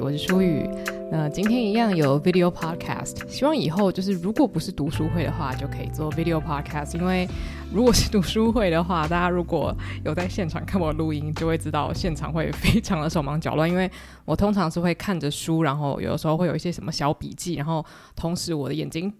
我是舒雨。那今天一样有 video podcast，希望以后就是如果不是读书会的话，就可以做 video podcast。因为如果是读书会的话，大家如果有在现场看我录音，就会知道现场会非常的手忙脚乱。因为我通常是会看着书，然后有的时候会有一些什么小笔记，然后同时我的眼睛。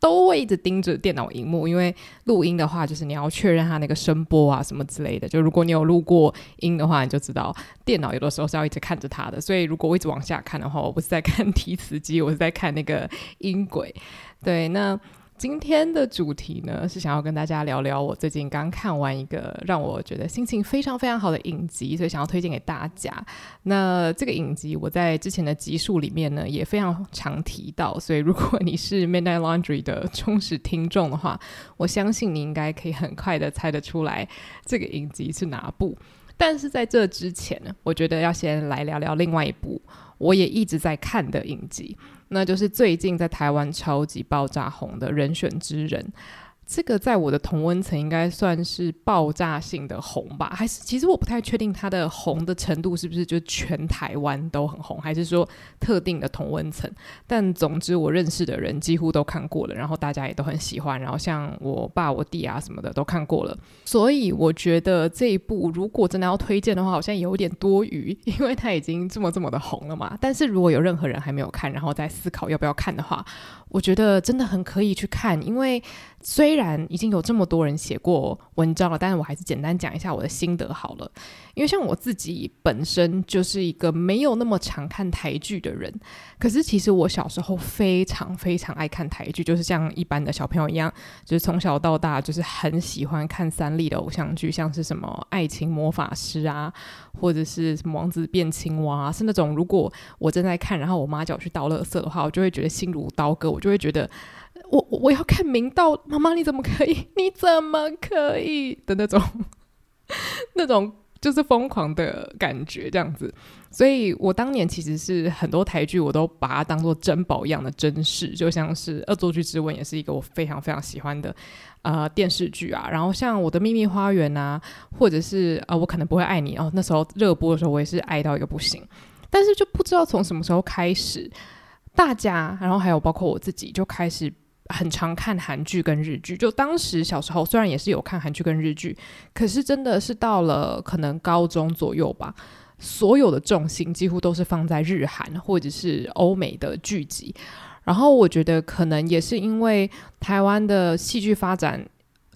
都会一直盯着电脑荧幕，因为录音的话，就是你要确认它那个声波啊什么之类的。就如果你有录过音的话，你就知道电脑有的时候是要一直看着它的。所以如果我一直往下看的话，我不是在看 提词机，我是在看那个音轨。对，那。今天的主题呢，是想要跟大家聊聊我最近刚看完一个让我觉得心情非常非常好的影集，所以想要推荐给大家。那这个影集我在之前的集数里面呢，也非常常提到，所以如果你是 Midnight Laundry 的忠实听众的话，我相信你应该可以很快的猜得出来这个影集是哪部。但是在这之前呢，我觉得要先来聊聊另外一部我也一直在看的影集。那就是最近在台湾超级爆炸红的人选之人。这个在我的同温层应该算是爆炸性的红吧？还是其实我不太确定它的红的程度是不是就全台湾都很红，还是说特定的同温层？但总之我认识的人几乎都看过了，然后大家也都很喜欢，然后像我爸、我弟啊什么的都看过了，所以我觉得这一部如果真的要推荐的话，好像有点多余，因为它已经这么这么的红了嘛。但是如果有任何人还没有看，然后在思考要不要看的话，我觉得真的很可以去看，因为虽然已经有这么多人写过文章了，但是我还是简单讲一下我的心得好了。因为像我自己本身就是一个没有那么常看台剧的人，可是其实我小时候非常非常爱看台剧，就是像一般的小朋友一样，就是从小到大就是很喜欢看三立的偶像剧，像是什么《爱情魔法师》啊，或者是什么《王子变青蛙》啊，是那种如果我正在看，然后我妈叫我去倒垃圾的话，我就会觉得心如刀割，我就会觉得我 我要看明道，妈妈你怎么可以？你怎么可以的那种 那种。就是疯狂的感觉这样子，所以我当年其实是很多台剧我都把它当做珍宝一样的珍视，就像是《恶作剧之吻》也是一个我非常非常喜欢的呃电视剧啊。然后像《我的秘密花园》啊，或者是呃我可能不会爱你哦，那时候热播的时候我也是爱到一个不行，但是就不知道从什么时候开始，大家然后还有包括我自己就开始。很常看韩剧跟日剧，就当时小时候虽然也是有看韩剧跟日剧，可是真的是到了可能高中左右吧，所有的重心几乎都是放在日韩或者是欧美的剧集。然后我觉得可能也是因为台湾的戏剧发展。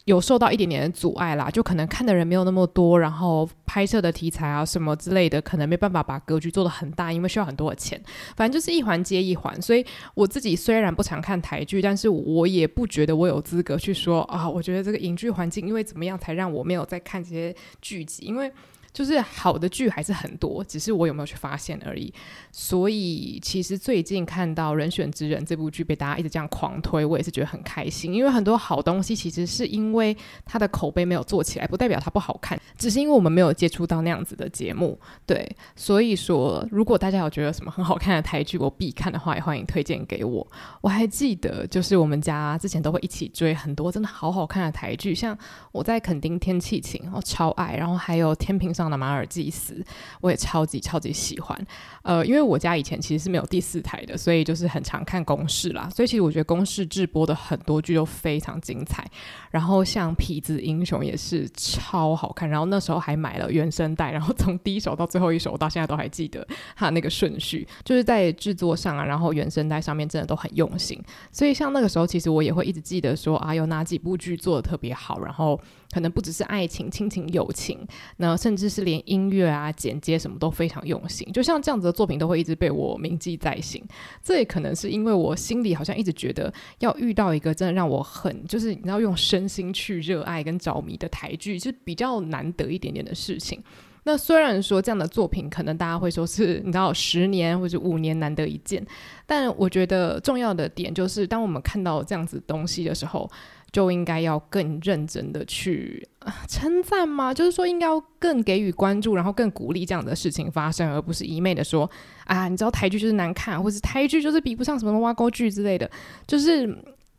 有受到一点点的阻碍啦，就可能看的人没有那么多，然后拍摄的题材啊什么之类的，可能没办法把格局做得很大，因为需要很多的钱。反正就是一环接一环，所以我自己虽然不常看台剧，但是我也不觉得我有资格去说啊，我觉得这个影剧环境因为怎么样才让我没有再看这些剧集，因为。就是好的剧还是很多，只是我有没有去发现而已。所以其实最近看到《人选之人》这部剧被大家一直这样狂推，我也是觉得很开心。因为很多好东西其实是因为它的口碑没有做起来，不代表它不好看，只是因为我们没有接触到那样子的节目。对，所以说如果大家有觉得什么很好看的台剧我必看的话，也欢迎推荐给我。我还记得，就是我们家之前都会一起追很多真的好好看的台剧，像我在垦丁天气晴，我超爱，然后还有天平上。上的马尔济斯，我也超级超级喜欢。呃，因为我家以前其实是没有第四台的，所以就是很常看公视啦。所以其实我觉得公视直播的很多剧都非常精彩。然后像《痞子英雄》也是超好看。然后那时候还买了原声带，然后从第一首到最后一首，我到现在都还记得它那个顺序，就是在制作上啊，然后原声带上面真的都很用心。所以像那个时候，其实我也会一直记得说啊，有哪几部剧做的特别好，然后。可能不只是爱情、亲情、友情，那甚至是连音乐啊、剪接什么都非常用心。就像这样子的作品，都会一直被我铭记在心。这也可能是因为我心里好像一直觉得，要遇到一个真的让我很就是你要用身心去热爱跟着迷的台剧，是比较难得一点点的事情。那虽然说这样的作品，可能大家会说是你知道十年或者五年难得一见，但我觉得重要的点就是，当我们看到这样子东西的时候。就应该要更认真的去称赞吗？就是说应该要更给予关注，然后更鼓励这样的事情发生，而不是一昧的说啊，你知道台剧就是难看，或是台剧就是比不上什么挖沟剧之类的。就是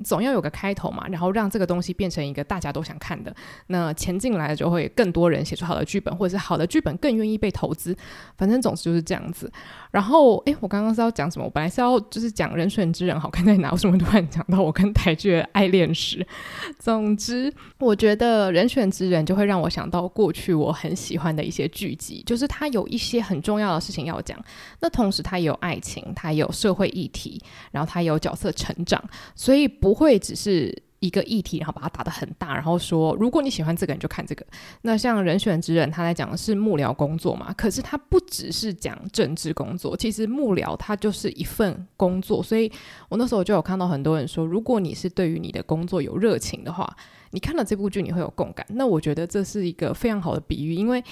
总要有个开头嘛，然后让这个东西变成一个大家都想看的，那钱进来就会更多人写出好的剧本，或者是好的剧本更愿意被投资。反正总之就是这样子。然后，诶，我刚刚是要讲什么？我本来是要就是讲《人选之人》好看在哪，为什么突然讲到我跟台剧的爱恋史？总之，我觉得《人选之人》就会让我想到过去我很喜欢的一些剧集，就是它有一些很重要的事情要讲，那同时它也有爱情，它也有社会议题，然后它也有角色成长，所以不会只是。一个议题，然后把它打得很大，然后说，如果你喜欢这个，你就看这个。那像人选之人，他在讲的是幕僚工作嘛，可是他不只是讲政治工作，其实幕僚它就是一份工作。所以我那时候就有看到很多人说，如果你是对于你的工作有热情的话，你看了这部剧你会有共感。那我觉得这是一个非常好的比喻，因为。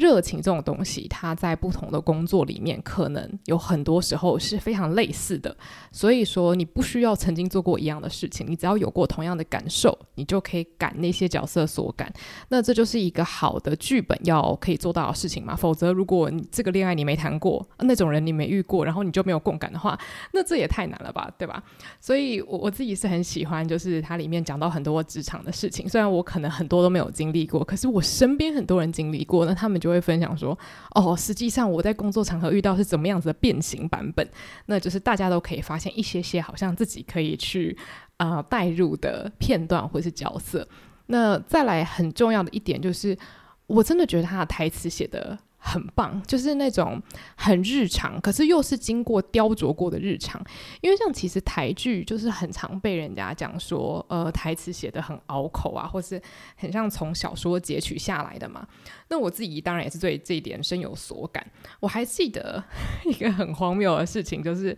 热情这种东西，它在不同的工作里面，可能有很多时候是非常类似的。所以说，你不需要曾经做过一样的事情，你只要有过同样的感受，你就可以感那些角色所感。那这就是一个好的剧本要可以做到的事情嘛。否则，如果你这个恋爱你没谈过，那种人你没遇过，然后你就没有共感的话，那这也太难了吧，对吧？所以，我我自己是很喜欢，就是它里面讲到很多职场的事情。虽然我可能很多都没有经历过，可是我身边很多人经历过，那他们就会分享说，哦，实际上我在工作场合遇到是怎么样子的变形版本，那就是大家都可以发现一些些好像自己可以去啊、呃、带入的片段或是角色。那再来很重要的一点就是，我真的觉得他的台词写的。很棒，就是那种很日常，可是又是经过雕琢过的日常。因为像其实台剧就是很常被人家讲说，呃，台词写得很拗口啊，或是很像从小说截取下来的嘛。那我自己当然也是对这一点深有所感。我还记得一个很荒谬的事情，就是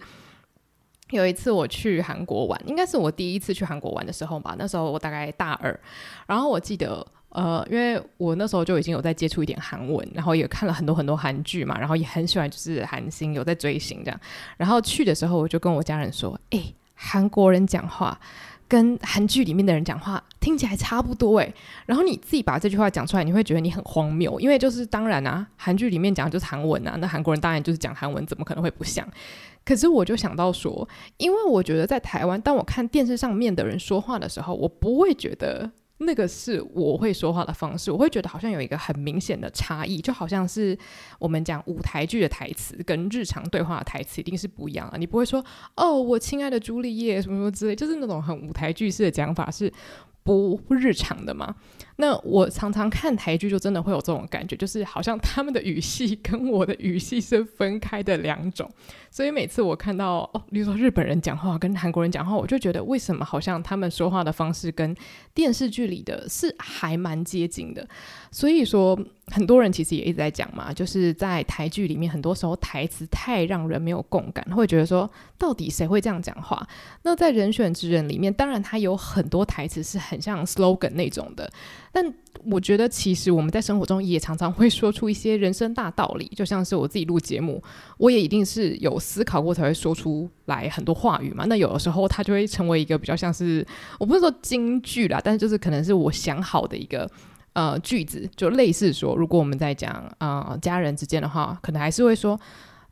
有一次我去韩国玩，应该是我第一次去韩国玩的时候吧。那时候我大概大二，然后我记得。呃，因为我那时候就已经有在接触一点韩文，然后也看了很多很多韩剧嘛，然后也很喜欢就是韩星，有在追星这样。然后去的时候，我就跟我家人说：“哎、韩国人讲话跟韩剧里面的人讲话听起来差不多哎。”然后你自己把这句话讲出来，你会觉得你很荒谬，因为就是当然啊，韩剧里面讲的就是韩文啊，那韩国人当然就是讲韩文，怎么可能会不像？可是我就想到说，因为我觉得在台湾，当我看电视上面的人说话的时候，我不会觉得。那个是我会说话的方式，我会觉得好像有一个很明显的差异，就好像是我们讲舞台剧的台词跟日常对话的台词一定是不一样的。你不会说“哦，我亲爱的朱丽叶”什么什么之类，就是那种很舞台剧式的讲法是不日常的嘛。那我常常看台剧，就真的会有这种感觉，就是好像他们的语系 跟我的语系是分开的两种。所以每次我看到哦，比如说日本人讲话跟韩国人讲话，我就觉得为什么好像他们说话的方式跟电视剧里的是还蛮接近的。所以说，很多人其实也一直在讲嘛，就是在台剧里面，很多时候台词太让人没有共感，会觉得说到底谁会这样讲话？那在人选之人里面，当然他有很多台词是很像 slogan 那种的。但我觉得，其实我们在生活中也常常会说出一些人生大道理，就像是我自己录节目，我也一定是有思考过才会说出来很多话语嘛。那有的时候它就会成为一个比较像是，我不是说金句啦，但是就是可能是我想好的一个呃句子，就类似说，如果我们在讲啊、家人之间的话，可能还是会说，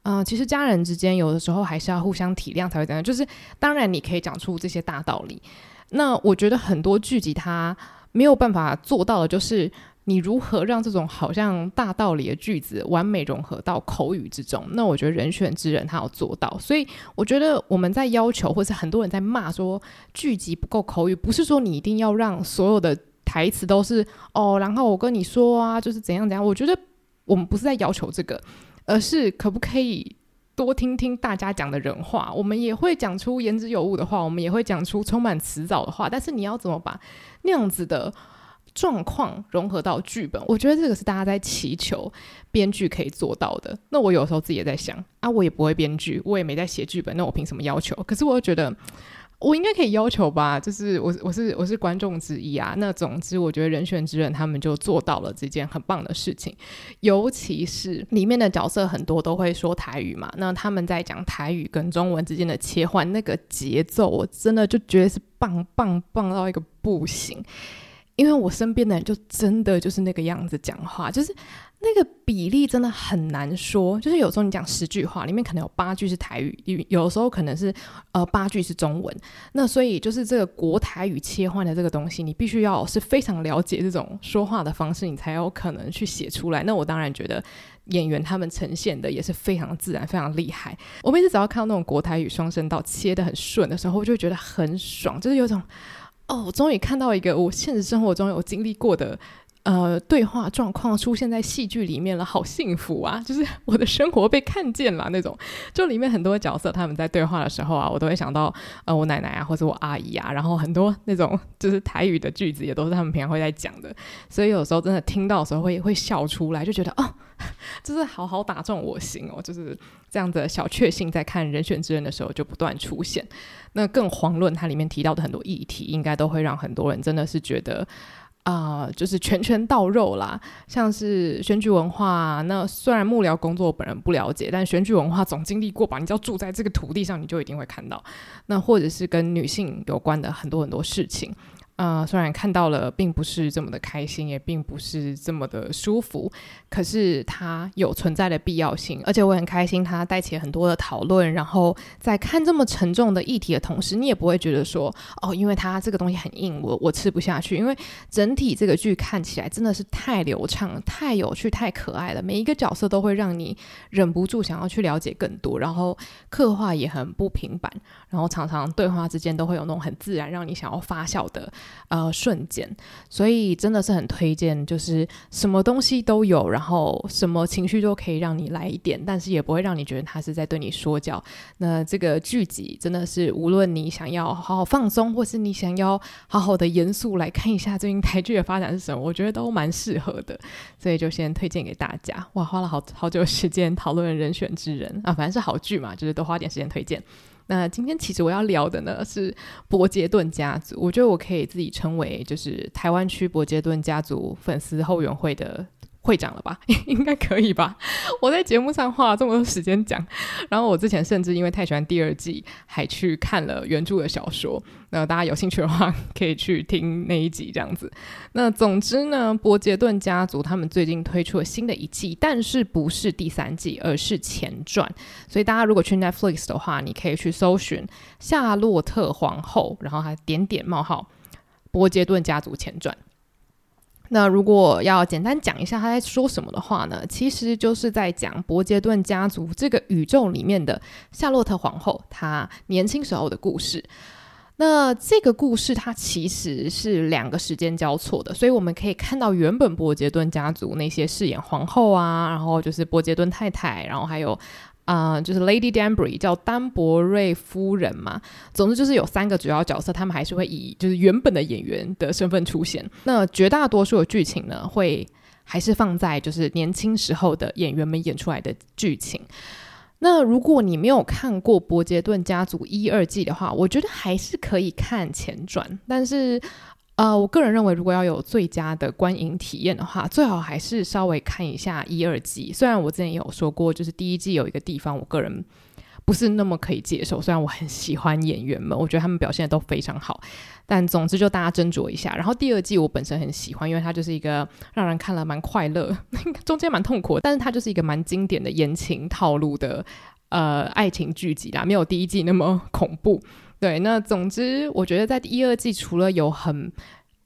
啊、其实家人之间有的时候还是要互相体谅才会这样。就是当然你可以讲出这些大道理，那我觉得很多剧集它。没有办法做到的，就是你如何让这种好像大道理的句子完美融合到口语之中。那我觉得人选之人他有做到，所以我觉得我们在要求，或是很多人在骂说剧集不够口语，不是说你一定要让所有的台词都是哦，然后我跟你说啊，就是怎样怎样。我觉得我们不是在要求这个，而是可不可以多听听大家讲的人话。我们也会讲出言之有物的话，我们也会讲出充满辞藻的话，但是你要怎么把那样子的状况融合到剧本，我觉得这个是大家在祈求编剧可以做到的。那我有时候自己也在想啊，我也不会编剧，我也没在写剧本，那我凭什么要求？可是我又觉得我应该可以要求吧，就是我我是我是观众之一啊。那总之，我觉得人选之人他们就做到了这件很棒的事情，尤其是里面的角色很多都会说台语嘛，那他们在讲台语跟中文之间的切换那个节奏，我真的就觉得是。棒棒棒到一个不行，因为我身边的人就真的就是那个样子讲话，就是那个比例真的很难说，就是有时候你讲十句话，里面可能有八句是台语，有的时候可能是呃八句是中文。那所以就是这个国台语切换的这个东西，你必须要是非常了解这种说话的方式，你才有可能去写出来。那我当然觉得演员他们呈现的也是非常自然，非常厉害。我每次只要看到那种国台语双声道切得很顺的时候，我就觉得很爽，就是有种哦，终于看到一个我现实生活中有经历过的。呃，对话状况出现在戏剧里面了，好幸福啊！就是我的生活被看见了那种。就里面很多角色他们在对话的时候啊，我都会想到呃我奶奶啊，或者我阿姨啊，然后很多那种就是台语的句子也都是他们平常会在讲的，所以有时候真的听到的时候会 会笑出来，就觉得哦，就是好好打中我心哦，就是这样的小确幸，在看《人选之人》的时候就不断出现。那更遑论它里面提到的很多议题，应该都会让很多人真的是觉得。啊、就是拳拳到肉啦，像是选举文化。那虽然幕僚工作本人不了解，但选举文化总经历过吧？你只要住在这个土地上，你就一定会看到。那或者是跟女性有关的很多很多事情。啊、虽然看到了，并不是这么的开心，也并不是这么的舒服，可是它有存在的必要性，而且我很开心，它带起很多的讨论。然后在看这么沉重的议题的同时，你也不会觉得说，哦，因为它这个东西很硬，我我吃不下去。因为整体这个剧看起来真的是太流畅、太有趣、太可爱了，每一个角色都会让你忍不住想要去了解更多，然后刻画也很不平板，然后常常对话之间都会有那种很自然，让你想要发笑的。呃，瞬间，所以真的是很推荐，就是什么东西都有，然后什么情绪都可以让你来一点，但是也不会让你觉得他是在对你说教。那这个剧集真的是，无论你想要好好放松，或是你想要好好的严肃来看一下最近台剧的发展是什么，我觉得都蛮适合的。所以就先推荐给大家。哇，花了好好久时间讨论人选之人啊，反正是好剧嘛，就是多花点时间推荐。那今天其实我要聊的呢是伯杰顿家族，我觉得我可以自己称为就是台湾区伯杰顿家族粉丝后援会的。会讲了吧？应该可以吧？我在节目上花了这么多时间讲，然后我之前甚至因为太喜欢第二季，还去看了原著的小说。那大家有兴趣的话，可以去听那一集这样子。那总之呢，伯杰顿家族他们最近推出了新的一季，但是不是第三季，而是前传。所以大家如果去 Netflix 的话，你可以去搜寻《夏洛特皇后》，然后还点点冒号伯杰顿家族前传。那如果要简单讲一下他在说什么的话呢，其实就是在讲伯杰顿家族这个宇宙里面的夏洛特皇后她年轻时候的故事。那这个故事它其实是两个时间交错的，所以我们可以看到原本伯杰顿家族那些饰演皇后啊，然后就是伯杰顿太太，然后还有。啊、就是 Lady Danbury 叫丹伯瑞夫人嘛。总之就是有三个主要角色，他们还是会以就是原本的演员的身份出现。那绝大多数的剧情呢，会还是放在就是年轻时候的演员们演出来的剧情。那如果你没有看过《伯杰顿家族》一二季的话，我觉得还是可以看前传，但是。呃，我个人认为，如果要有最佳的观影体验的话，最好还是稍微看一下一二季。虽然我之前也有说过，就是第一季有一个地方，我个人不是那么可以接受。虽然我很喜欢演员们，我觉得他们表现的都非常好，但总之就大家斟酌一下。然后第二季我本身很喜欢，因为它就是一个让人看了蛮快乐，中间蛮痛苦，但是它就是一个蛮经典的言情套路的呃爱情剧集啦，没有第一季那么恐怖。对，那总之，我觉得在第二季除了有很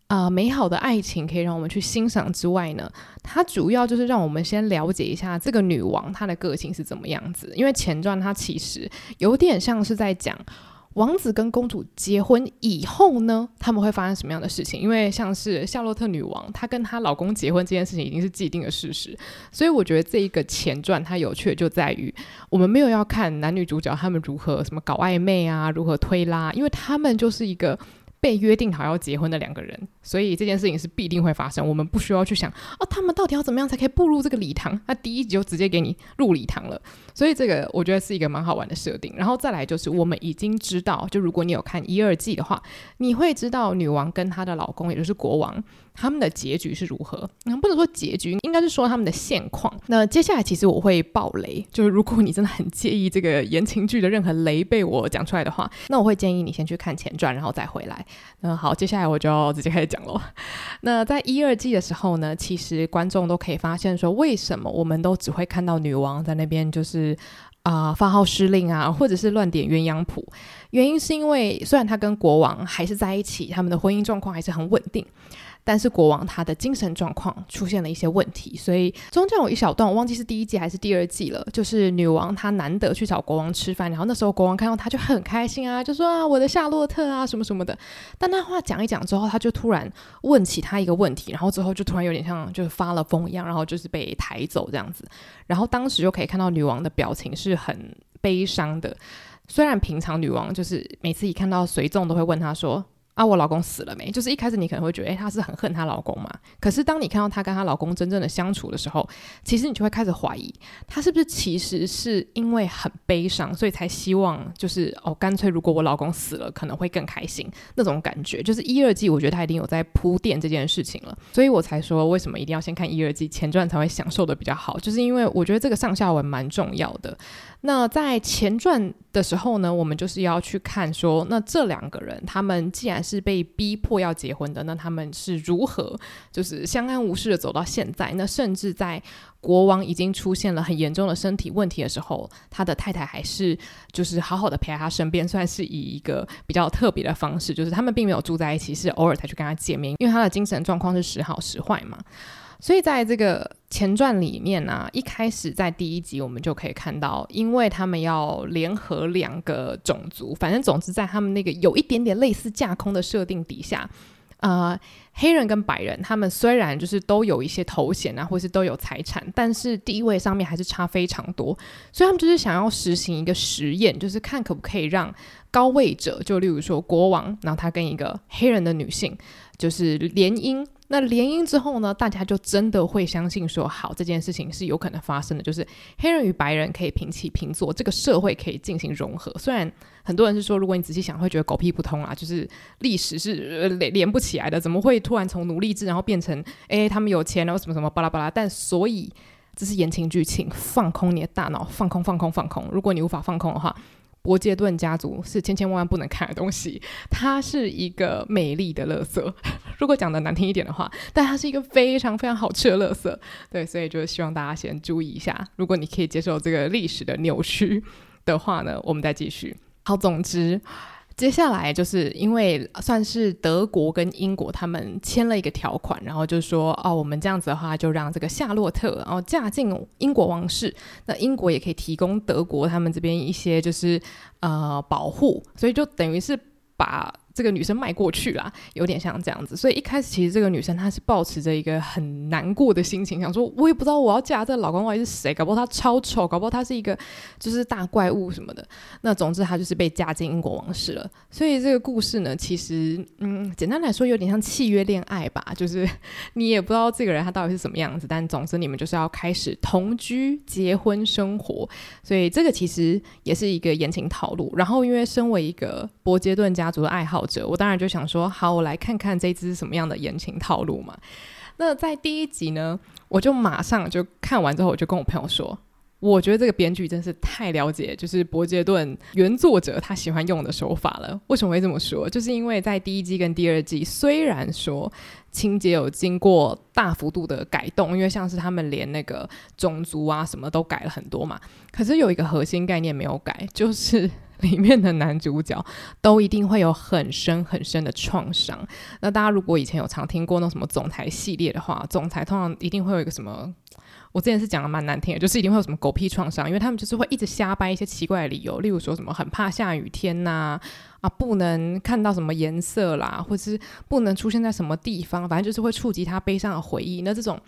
啊、美好的爱情可以让我们去欣赏之外呢，它主要就是让我们先了解一下这个女王她的个性是怎么样子。因为前传它其实有点像是在讲。王子跟公主结婚以后呢，他们会发生什么样的事情？因为像是夏洛特女王，她跟她老公结婚这件事情已经是既定的事实，所以我觉得这一个前传它有趣的就在于，我们没有要看男女主角他们如何什么搞暧昧啊，如何推拉，因为他们就是一个。被约定好要结婚的两个人，所以这件事情是必定会发生。我们不需要去想啊，他们到底要怎么样才可以步入这个礼堂？那第一集就直接给你入礼堂了，所以这个我觉得是一个蛮好玩的设定。然后再来就是，我们已经知道，就如果你有看一二季的话，你会知道女王跟她的老公，也就是国王，他们的结局是如何。那不能说结局，应该是说他们的现况。那接下来其实我会爆雷，就是如果你真的很介意这个言情剧的任何雷被我讲出来的话，那我会建议你先去看前传，然后再回来。那好，接下来我就直接开始讲喽。那在一二季的时候呢，其实观众都可以发现说，为什么我们都只会看到女王在那边就是。啊、发号施令啊，或者是乱点鸳鸯谱，原因是因为虽然他跟国王还是在一起，他们的婚姻状况还是很稳定。但是国王他的精神状况出现了一些问题，所以中间有一小段我忘记是第一季还是第二季了，就是女王她难得去找国王吃饭，然后那时候国王看到她就很开心啊，就说啊，我的夏洛特啊什么什么的。但那话讲一讲之后，他就突然问起他一个问题，然后之后就突然有点像就是发了疯一样，然后就是被抬走这样子。然后当时就可以看到女王的表情是很悲伤的，虽然平常女王就是每次一看到随从都会问她说。啊，我老公死了没？就是一开始你可能会觉得，诶，她是很恨她老公嘛。可是当你看到她跟她老公真正的相处的时候，其实你就会开始怀疑，她是不是其实是因为很悲伤，所以才希望就是哦，干脆如果我老公死了，可能会更开心那种感觉。就是一二季，我觉得她一定有在铺垫这件事情了，所以我才说为什么一定要先看一二季前传才会享受的比较好，就是因为我觉得这个上下文蛮重要的。那在前传的时候呢，我们就是要去看说，那这两个人他们既然是被逼迫要结婚的，那他们是如何就是相安无事的走到现在？那甚至在国王已经出现了很严重的身体问题的时候，他的太太还是就是好好的陪在他身边，算是以一个比较特别的方式，就是他们并没有住在一起，是偶尔才去跟他见面，因为他的精神状况是时好时坏嘛。所以在这个前传里面呢、一开始在第一集我们就可以看到，因为他们要联合两个种族，反正总之在他们那个有一点点类似架空的设定底下，呃，黑人跟白人他们虽然就是都有一些头衔啊，或是都有财产，但是地位上面还是差非常多，所以他们就是想要实行一个实验，就是看可不可以让高位者，就例如说国王，然后他跟一个黑人的女性就是联姻。那联姻之后呢，大家就真的会相信说，好，这件事情是有可能发生的，就是黑人与白人可以平起平坐，这个社会可以进行融合。虽然很多人是说，如果你仔细想，会觉得狗屁不通啊，就是历史是连连不起来的，怎么会突然从奴隶制，然后变成哎他们有钱，然后什么什么巴拉巴拉？但所以这是言情剧情，放空你的大脑，放空放空放空。如果你无法放空的话。伯杰顿家族是千千万万不能看的东西，它是一个美丽的垃圾。如果讲的难听一点的话，但它是一个非常非常好吃的垃圾。对，所以就是希望大家先注意一下。如果你可以接受这个历史的扭曲的话呢，我们再继续。好，总之。接下来就是因为算是德国跟英国他们签了一个条款，然后就说哦，我们这样子的话就让这个夏洛特然后嫁进英国王室，那英国也可以提供德国他们这边一些就是呃保护，所以就等于是把。这个女生迈过去啦，有点像这样子，所以一开始其实这个女生她是抱持着一个很难过的心情，想说我也不知道我要嫁这老公到底是谁，搞不好他超丑，搞不好他是一个就是大怪物什么的。那总之她就是被嫁进英国王室了。所以这个故事呢，其实嗯，简单来说有点像契约恋爱吧，就是你也不知道这个人他到底是什么样子，但总之你们就是要开始同居、结婚生活。所以这个其实也是一个言情套路。然后因为身为一个伯杰顿家族的爱好。我当然就想说，好，我来看看这支是什么样的言情套路嘛。那在第一集呢，我就马上就看完之后，我就跟我朋友说，我觉得这个编剧真是太了解，就是伯杰顿原作者他喜欢用的手法了。为什么会这么说？就是因为在第一季跟第二季，虽然说情节有经过大幅度的改动，因为像是他们连那个种族啊什么都改了很多嘛，可是有一个核心概念没有改，就是。里面的男主角都一定会有很深很深的创伤。那大家如果以前有常听过那什么总裁系列的话，总裁通常一定会有一个什么，我之前是讲的蛮难听的，就是一定会有什么狗屁创伤，因为他们就是会一直瞎掰一些奇怪的理由，例如说什么很怕下雨天呐，啊不能看到什么颜色啦，或者是不能出现在什么地方，反正就是会触及他悲伤的回忆。那这种。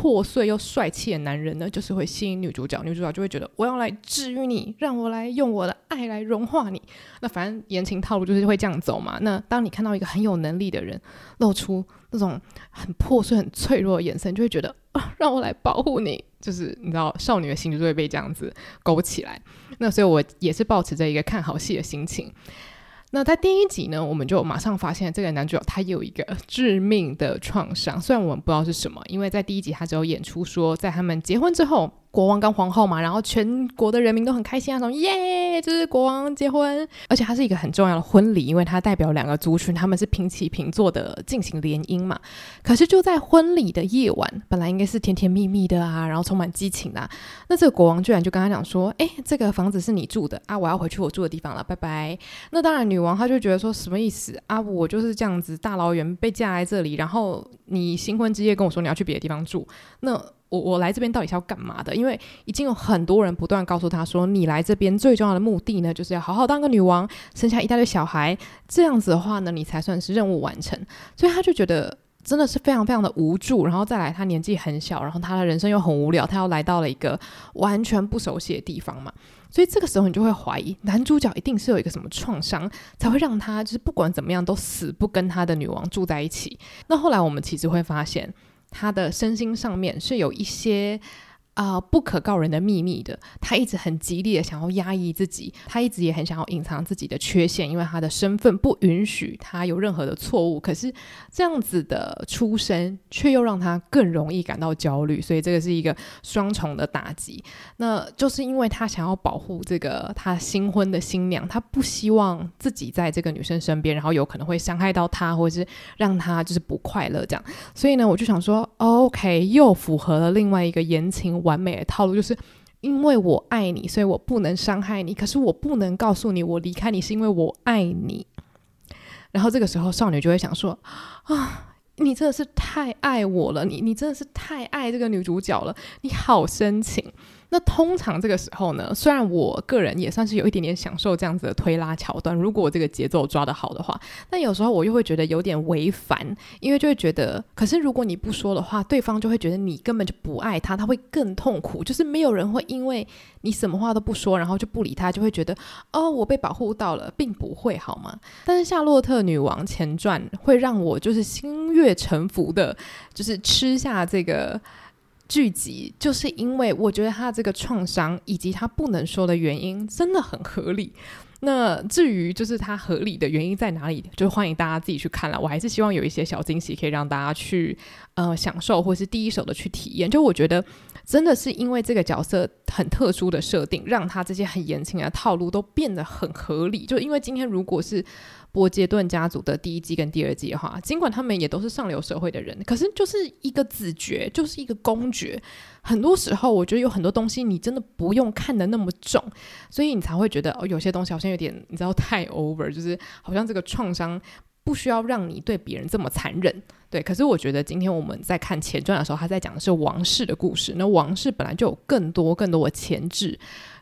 破碎又帅气的男人呢，就是会吸引女主角，女主角就会觉得我要来治愈你，让我来用我的爱来融化你。那反正言情套路就是会这样走嘛。那当你看到一个很有能力的人露出那种很破碎、很脆弱的眼神，就会觉得啊，让我来保护你。就是你知道，少女的心就会被这样子勾起来。那所以我也是保持着一个看好戏的心情。那在第一集呢，我们就马上发现这个男主角他有一个致命的创伤，虽然我们不知道是什么，因为在第一集他只有演出说，在他们结婚之后。国王跟皇后嘛，然后全国的人民都很开心啊，说耶，这是国王结婚，而且它是一个很重要的婚礼，因为它代表两个族群，他们是平起平坐的进行联姻嘛。可是就在婚礼的夜晚，本来应该是甜甜蜜蜜的啊，然后充满激情啊，那这个国王居然就跟他讲说，哎，这个房子是你住的啊，我要回去我住的地方了，拜拜。那当然，女王她就觉得说什么意思啊？我就是这样子大老远被嫁来这里，然后你新婚之夜跟我说你要去别的地方住，那。我我来这边到底是要干嘛的？因为已经有很多人不断告诉他说，你来这边最重要的目的呢，就是要好好当个女王，生下一大堆小孩，这样子的话呢，你才算是任务完成。所以他就觉得真的是非常非常的无助。然后再来，他年纪很小，然后他的人生又很无聊，他要来到了一个完全不熟悉的地方嘛。所以这个时候你就会怀疑，男主角一定是有一个什么创伤，才会让他就是不管怎么样都死不跟他的女王住在一起。那后来我们其实会发现。他的身心上面是有一些。啊、不可告人的秘密的，他一直很极力的想要压抑自己，他一直也很想要隐藏自己的缺陷，因为他的身份不允许他有任何的错误。可是这样子的出身，却又让他更容易感到焦虑，所以这个是一个双重的打击。那就是因为他想要保护这个他新婚的新娘，他不希望自己在这个女生身边，然后有可能会伤害到她，或者是让她就是不快乐这样。所以呢，我就想说，OK，又符合了另外一个言情完美的套路，就是因为我爱你，所以我不能伤害你。可是我不能告诉你，我离开你是因为我爱你。然后这个时候，少女就会想说：啊，你真的是太爱我了，你你真的是太爱这个女主角了，你好深情。那通常这个时候呢，虽然我个人也算是有一点点享受这样子的推拉桥段，如果我这个节奏抓得好的话，但有时候我又会觉得有点违反，因为就会觉得，可是如果你不说的话，对方就会觉得你根本就不爱他，他会更痛苦。就是没有人会因为你什么话都不说，然后就不理他，就会觉得哦，我被保护到了，并不会好吗？但是《夏洛特女王前传》会让我就是心悦诚服的，就是吃下这个。剧集就是因为我觉得他这个创伤以及他不能说的原因真的很合理。那至于就是他合理的原因在哪里，就欢迎大家自己去看了。我还是希望有一些小惊喜可以让大家去呃享受，或是第一手的去体验。就我觉得真的是因为这个角色很特殊的设定，让他这些很言情的套路都变得很合理。就因为今天如果是。波杰顿家族的第一季跟第二季的话，尽管他们也都是上流社会的人，可是就是一个子爵，就是一个公爵。很多时候，我觉得有很多东西你真的不用看得那么重，所以你才会觉得哦，有些东西好像有点你知道太 over，就是好像这个创伤不需要让你对别人这么残忍。对，可是我觉得今天我们在看前传的时候，他在讲的是王室的故事，那王室本来就有更多更多的前置。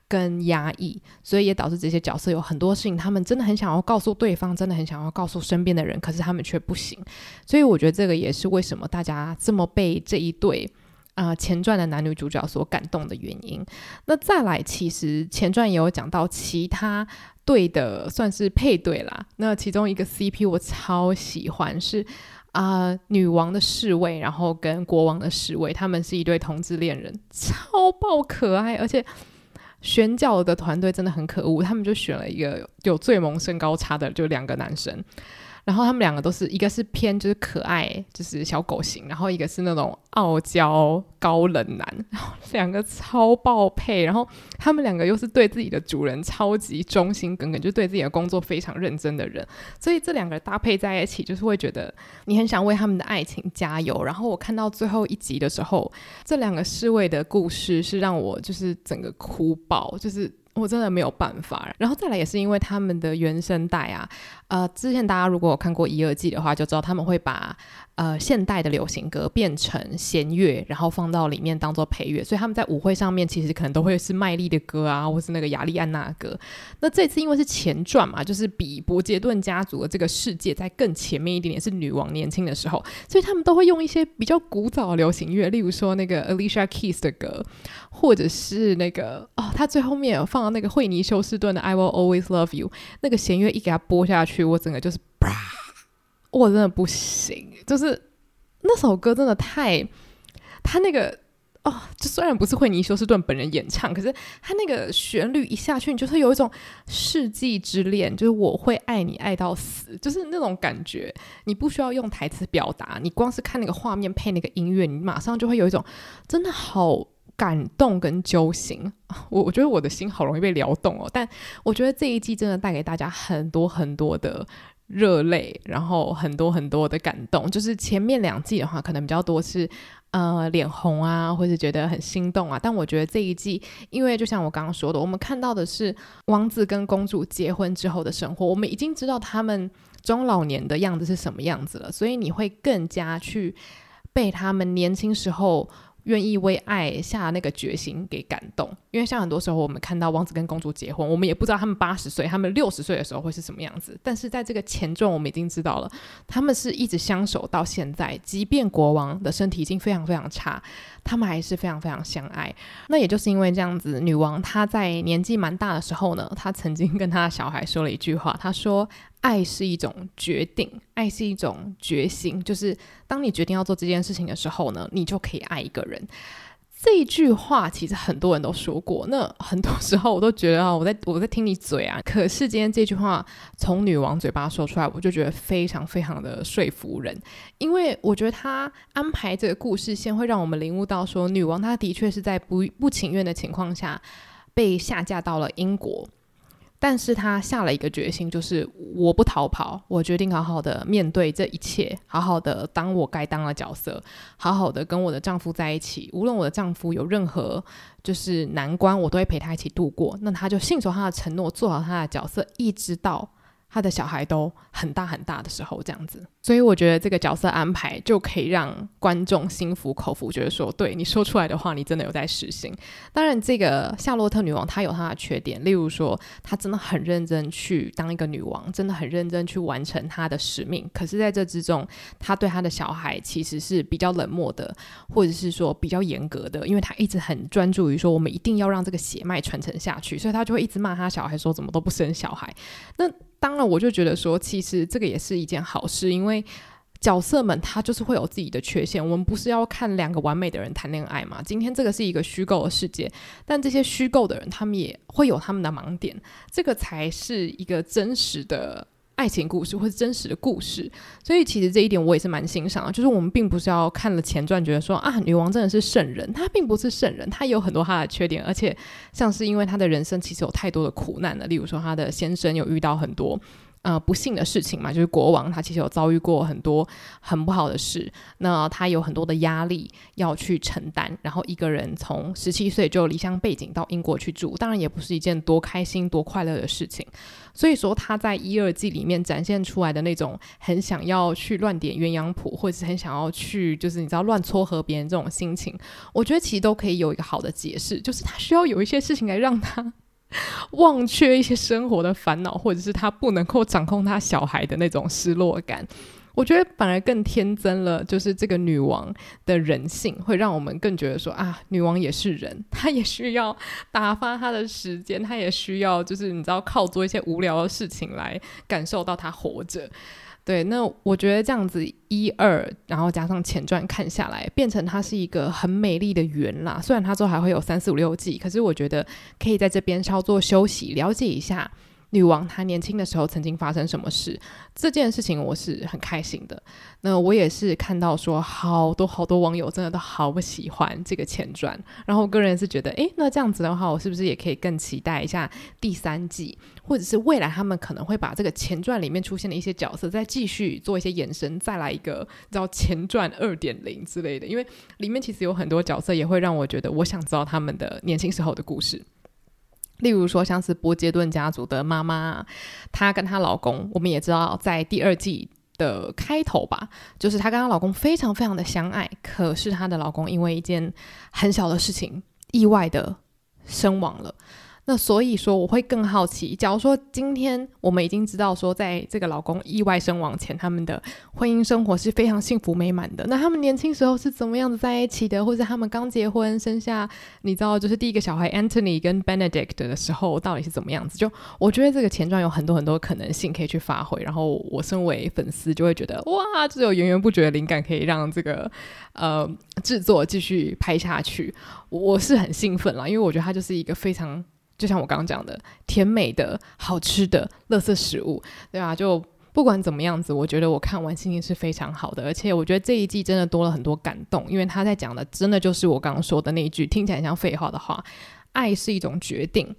跟压抑，所以也导致这些角色有很多事情，他们真的很想要告诉对方，真的很想要告诉身边的人，可是他们却不行。所以我觉得这个也是为什么大家这么被这一对啊、前传的男女主角所感动的原因。那再来，其实前传也有讲到其他对的，算是配对啦。那其中一个 CP 我超喜欢，是啊、女王的侍卫，然后跟国王的侍卫，他们是一对同志恋人，超爆可爱，而且。选教的团队真的很可恶，他们就选了一个有最萌身高差的，就两个男生。然后他们两个都是一个是偏就是可爱，就是小狗型，然后一个是那种傲娇高冷男，然后两个超爆配。然后他们两个又是对自己的主人超级忠心耿耿，就对自己的工作非常认真的人，所以这两个搭配在一起，就是会觉得你很想为他们的爱情加油。然后我看到最后一集的时候，这两个侍卫的故事是让我就是整个哭爆，就是。我真的没有办法，然后再来也是因为他们的原声带啊，呃，之前大家如果有看过一二季的话，就知道他们会把。呃，现代的流行歌变成弦乐，然后放到里面当做配乐，所以他们在舞会上面其实可能都会是麦莉的歌啊，或是那个亚丽安娜的歌。那这次因为是前传嘛，就是比伯杰顿家族的这个世界在更前面一点点，是女王年轻的时候，所以他们都会用一些比较古早的流行乐，例如说那个 Alicia Keys 的歌，或者是那个哦，他最后面有放到那个惠妮休斯顿的 I Will Always Love You，那个弦乐一给他拨下去，我整个就是啪。我真的不行，就是那首歌真的太，他那个哦，就虽然不是惠妮休斯顿本人演唱，可是他那个旋律一下去，你就是有一种世纪之恋，就是我会爱你爱到死，就是那种感觉。你不需要用台词表达，你光是看那个画面配那个音乐，你马上就会有一种真的好感动跟揪心。我我觉得我的心好容易被撩动哦，但我觉得这一季真的带给大家很多很多的热泪，然后很多很多的感动。就是前面两季的话，可能比较多是。呃，脸红啊，或是觉得很心动啊。但我觉得这一季，因为就像我刚刚说的，我们看到的是王子跟公主结婚之后的生活，我们已经知道他们中老年的样子是什么样子了，所以你会更加去被他们年轻时候。愿意为爱下那个决心给感动，因为像很多时候我们看到王子跟公主结婚，我们也不知道他们八十岁、他们六十岁的时候会是什么样子。但是在这个前传，我们已经知道了，他们是一直相守到现在，即便国王的身体已经非常非常差，他们还是非常非常相爱。那也就是因为这样子，女王她在年纪蛮大的时候呢，她曾经跟她小孩说了一句话，她说。爱是一种决定，爱是一种决心，就是当你决定要做这件事情的时候呢，你就可以爱一个人。这句话其实很多人都说过，那很多时候我都觉得啊，我在我在听你嘴啊。可是今天这句话从女王嘴巴说出来，我就觉得非常非常的说服人，因为我觉得她安排这个故事线会让我们领悟到说，女王她的确是在不不情愿的情况下被下嫁到了英国。但是她下了一个决心，就是我不逃跑，我决定好好的面对这一切，好好的当我该当的角色，好好的跟我的丈夫在一起。无论我的丈夫有任何就是难关，我都会陪他一起度过。那他就信守他的承诺，做好他的角色，一直到。他的小孩都很大很大的时候，这样子，所以我觉得这个角色安排就可以让观众心服口服，觉得说，对你说出来的话，你真的有在实行。当然，这个夏洛特女王她有她的缺点，例如说，她真的很认真去当一个女王，真的很认真去完成她的使命。可是，在这之中，她对她的小孩其实是比较冷漠的，或者是说比较严格的，因为她一直很专注于说，我们一定要让这个血脉传承下去，所以她就会一直骂她小孩说，怎么都不生小孩。那当然，我就觉得说，其实这个也是一件好事，因为角色们他就是会有自己的缺陷。我们不是要看两个完美的人谈恋爱嘛？今天这个是一个虚构的世界，但这些虚构的人，他们也会有他们的盲点，这个才是一个真实的。爱情故事或是真实的故事，所以其实这一点我也是蛮欣赏的。就是我们并不是要看了前传觉得说啊，女王真的是圣人，她并不是圣人，她有很多她的缺点，而且像是因为她的人生其实有太多的苦难了，例如说她的先生有遇到很多。呃，不幸的事情嘛，就是国王他其实有遭遇过很多很不好的事，那他有很多的压力要去承担，然后一个人从十七岁就离乡背井到英国去住，当然也不是一件多开心多快乐的事情。所以说他在一二季里面展现出来的那种很想要去乱点鸳鸯谱，或者是很想要去就是你知道乱撮合别人这种心情，我觉得其实都可以有一个好的解释，就是他需要有一些事情来让他。忘却一些生活的烦恼，或者是他不能够掌控他小孩的那种失落感，我觉得反而更天真了。就是这个女王的人性，会让我们更觉得说啊，女王也是人，她也需要打发她的时间，她也需要就是你知道靠做一些无聊的事情来感受到她活着。对，那我觉得这样子一二，然后加上前传看下来，变成它是一个很美丽的圆啦。虽然它之后还会有三四五六季，可是我觉得可以在这边稍作休息，了解一下。女王她年轻的时候曾经发生什么事？这件事情我是很开心的。那我也是看到说，好多好多网友真的都好不喜欢这个前传。然后我个人是觉得，诶，那这样子的话，我是不是也可以更期待一下第三季，或者是未来他们可能会把这个前传里面出现的一些角色再继续做一些延伸，再来一个叫前传二点零之类的。因为里面其实有很多角色也会让我觉得，我想知道他们的年轻时候的故事。例如说，像是波杰顿家族的妈妈，她跟她老公，我们也知道，在第二季的开头吧，就是她跟她老公非常非常的相爱，可是她的老公因为一件很小的事情，意外的身亡了。那所以说，我会更好奇，假如说今天我们已经知道说，在这个老公意外身亡前，他们的婚姻生活是非常幸福美满的。那他们年轻时候是怎么样子在一起的？或者他们刚结婚生下，你知道，就是第一个小孩 Anthony 跟 Benedict 的时候，到底是怎么样子？就我觉得这个前传有很多很多可能性可以去发挥。然后我身为粉丝，就会觉得哇，这有源源不绝的灵感，可以让这个呃制作继续拍下去。我是很兴奋啦，因为我觉得它就是一个非常。就像我刚刚讲的，甜美的、好吃的、乐色食物，对啊，就不管怎么样子，我觉得我看完心情是非常好的，而且我觉得这一季真的多了很多感动，因为他在讲的真的就是我刚刚说的那一句听起来像废话的话：爱是一种决定。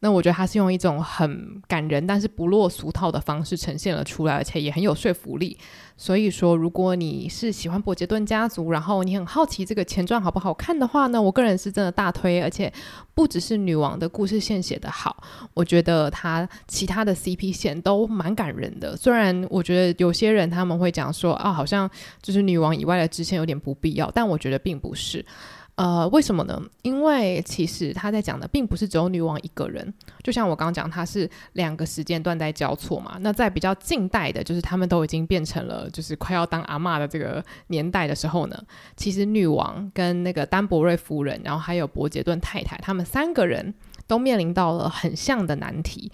那我觉得他是用一种很感人，但是不落俗套的方式呈现了出来，而且也很有说服力。所以说，如果你是喜欢伯杰顿家族，然后你很好奇这个前传好不好看的话呢，我个人是真的大推。而且不只是女王的故事线写得好，我觉得他其他的 CP 线都蛮感人的。虽然我觉得有些人他们会讲说啊，好像就是女王以外的支线有点不必要，但我觉得并不是。呃，为什么呢？因为其实他在讲的并不是只有女王一个人，就像我刚刚讲，他是两个时间段在交错嘛。那在比较近代的，就是他们都已经变成了就是快要当阿嬷的这个年代的时候呢，其实女王跟那个丹伯瑞夫人，然后还有伯杰顿太太，他们三个人都面临到了很像的难题。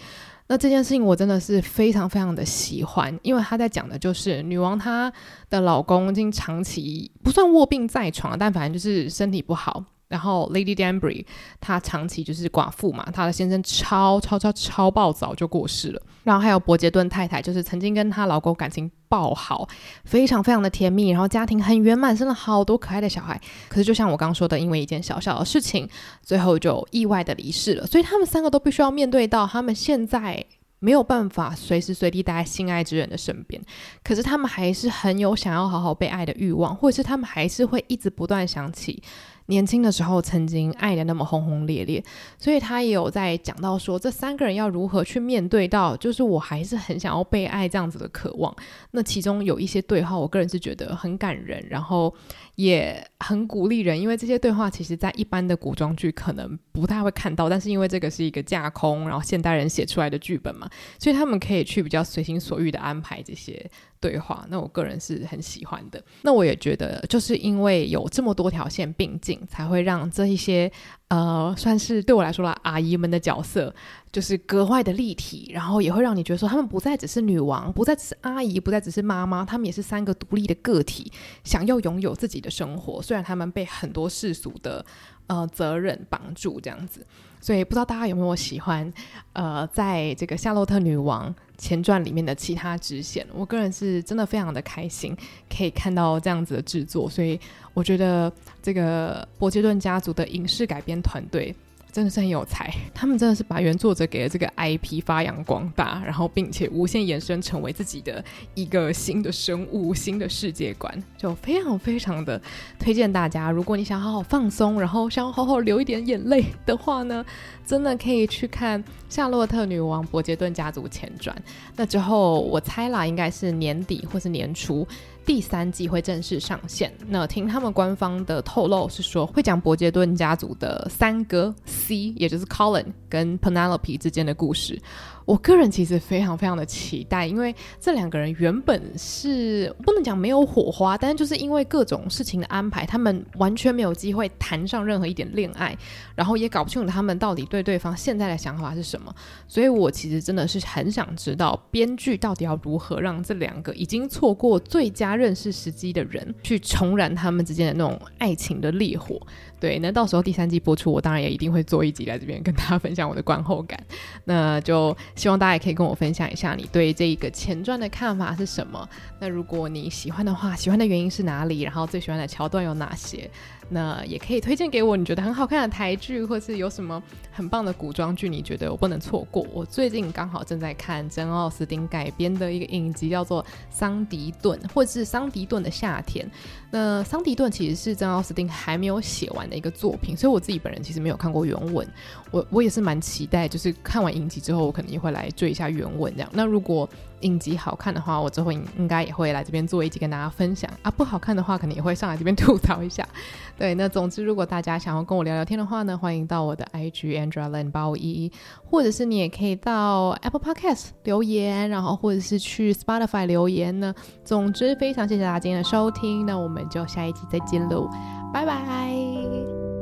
那这件事情我真的是非常非常的喜欢，因为他在讲的就是女王她的老公已经长期不算卧病在床，但反正就是身体不好。然后 Lady Danbury 她长期就是寡妇嘛，她的先生超超超超暴躁就过世了。然后还有伯杰顿太太，就是曾经跟她老公感情爆好，非常非常的甜蜜，然后家庭很圆满，生了好多可爱的小孩。可是就像我刚刚说的，因为一件小小的事情，最后就意外的离世了。所以他们三个都必须要面对到，他们现在没有办法随时随地待在心爱之人的身边，可是他们还是很有想要好好被爱的欲望，或者是他们还是会一直不断想起。年轻的时候曾经爱的那么轰轰烈烈，所以他也有在讲到说，这三个人要如何去面对到，就是我还是很想要被爱这样子的渴望。那其中有一些对话，我个人是觉得很感人，然后也很鼓励人，因为这些对话其实在一般的古装剧可能不太会看到，但是因为这个是一个架空，然后现代人写出来的剧本嘛，所以他们可以去比较随心所欲的安排这些。对话，那我个人是很喜欢的。那我也觉得，就是因为有这么多条线并进，才会让这一些呃，算是对我来说啦，阿姨们的角色，就是格外的立体。然后也会让你觉得说，他们不再只是女王，不再只是阿姨，不再只是妈妈，他们也是三个独立的个体，想要拥有自己的生活。虽然他们被很多世俗的呃责任绑住，这样子。所以不知道大家有没有喜欢，呃，在这个夏洛特女王前传里面的其他支线，我个人是真的非常的开心，可以看到这样子的制作。所以我觉得这个伯杰顿家族的影视改编团队。真的是很有才，他们真的是把原作者给的这个 IP 发扬光大，然后并且无限延伸成为自己的一个新的生物、新的世界观，就非常非常的推荐大家。如果你想好好放松，然后想好好流一点眼泪的话呢，真的可以去看《夏洛特女王伯杰顿家族前传》。那之后我猜啦，应该是年底或是年初。第三季会正式上线。那听他们官方的透露是说，会讲伯杰顿家族的三哥 C，也就是 Colin 跟 Penelope 之间的故事。我个人其实非常非常的期待，因为这两个人原本是不能讲没有火花，但是就是因为各种事情的安排，他们完全没有机会谈上任何一点恋爱，然后也搞不清楚他们到底对对方现在的想法是什么。所以我其实真的是很想知道，编剧到底要如何让这两个已经错过最佳认识时机的人，去重燃他们之间的那种爱情的烈火。对，那到时候第三季播出，我当然也一定会做一集来这边跟大家分享我的观后感。那就希望大家也可以跟我分享一下你对这个前传的看法是什么。那如果你喜欢的话，喜欢的原因是哪里？然后最喜欢的桥段有哪些？那也可以推荐给我，你觉得很好看的台剧，或是有什么很棒的古装剧，你觉得我不能错过？我最近刚好正在看珍奥斯汀改编的一个影集，叫做《桑迪顿》，或者是《桑迪顿的夏天》。那《桑迪顿》其实是珍奥斯汀还没有写完的一个作品，所以我自己本人其实没有看过原文。我我也是蛮期待，就是看完影集之后，我可能也会来追一下原文这样。那如果影集好看的话，我之后应应该也会来这边做一集跟大家分享啊。不好看的话，可能也会上来这边吐槽一下。对，那总之，如果大家想要跟我聊聊天的话呢，欢迎到我的 IG Andrea Lin 八五一一，或者是你也可以到 Apple Podcast 留言，然后或者是去 Spotify 留言呢。总之，非常谢谢大家今天的收听，那我们就下一集再见喽，拜拜。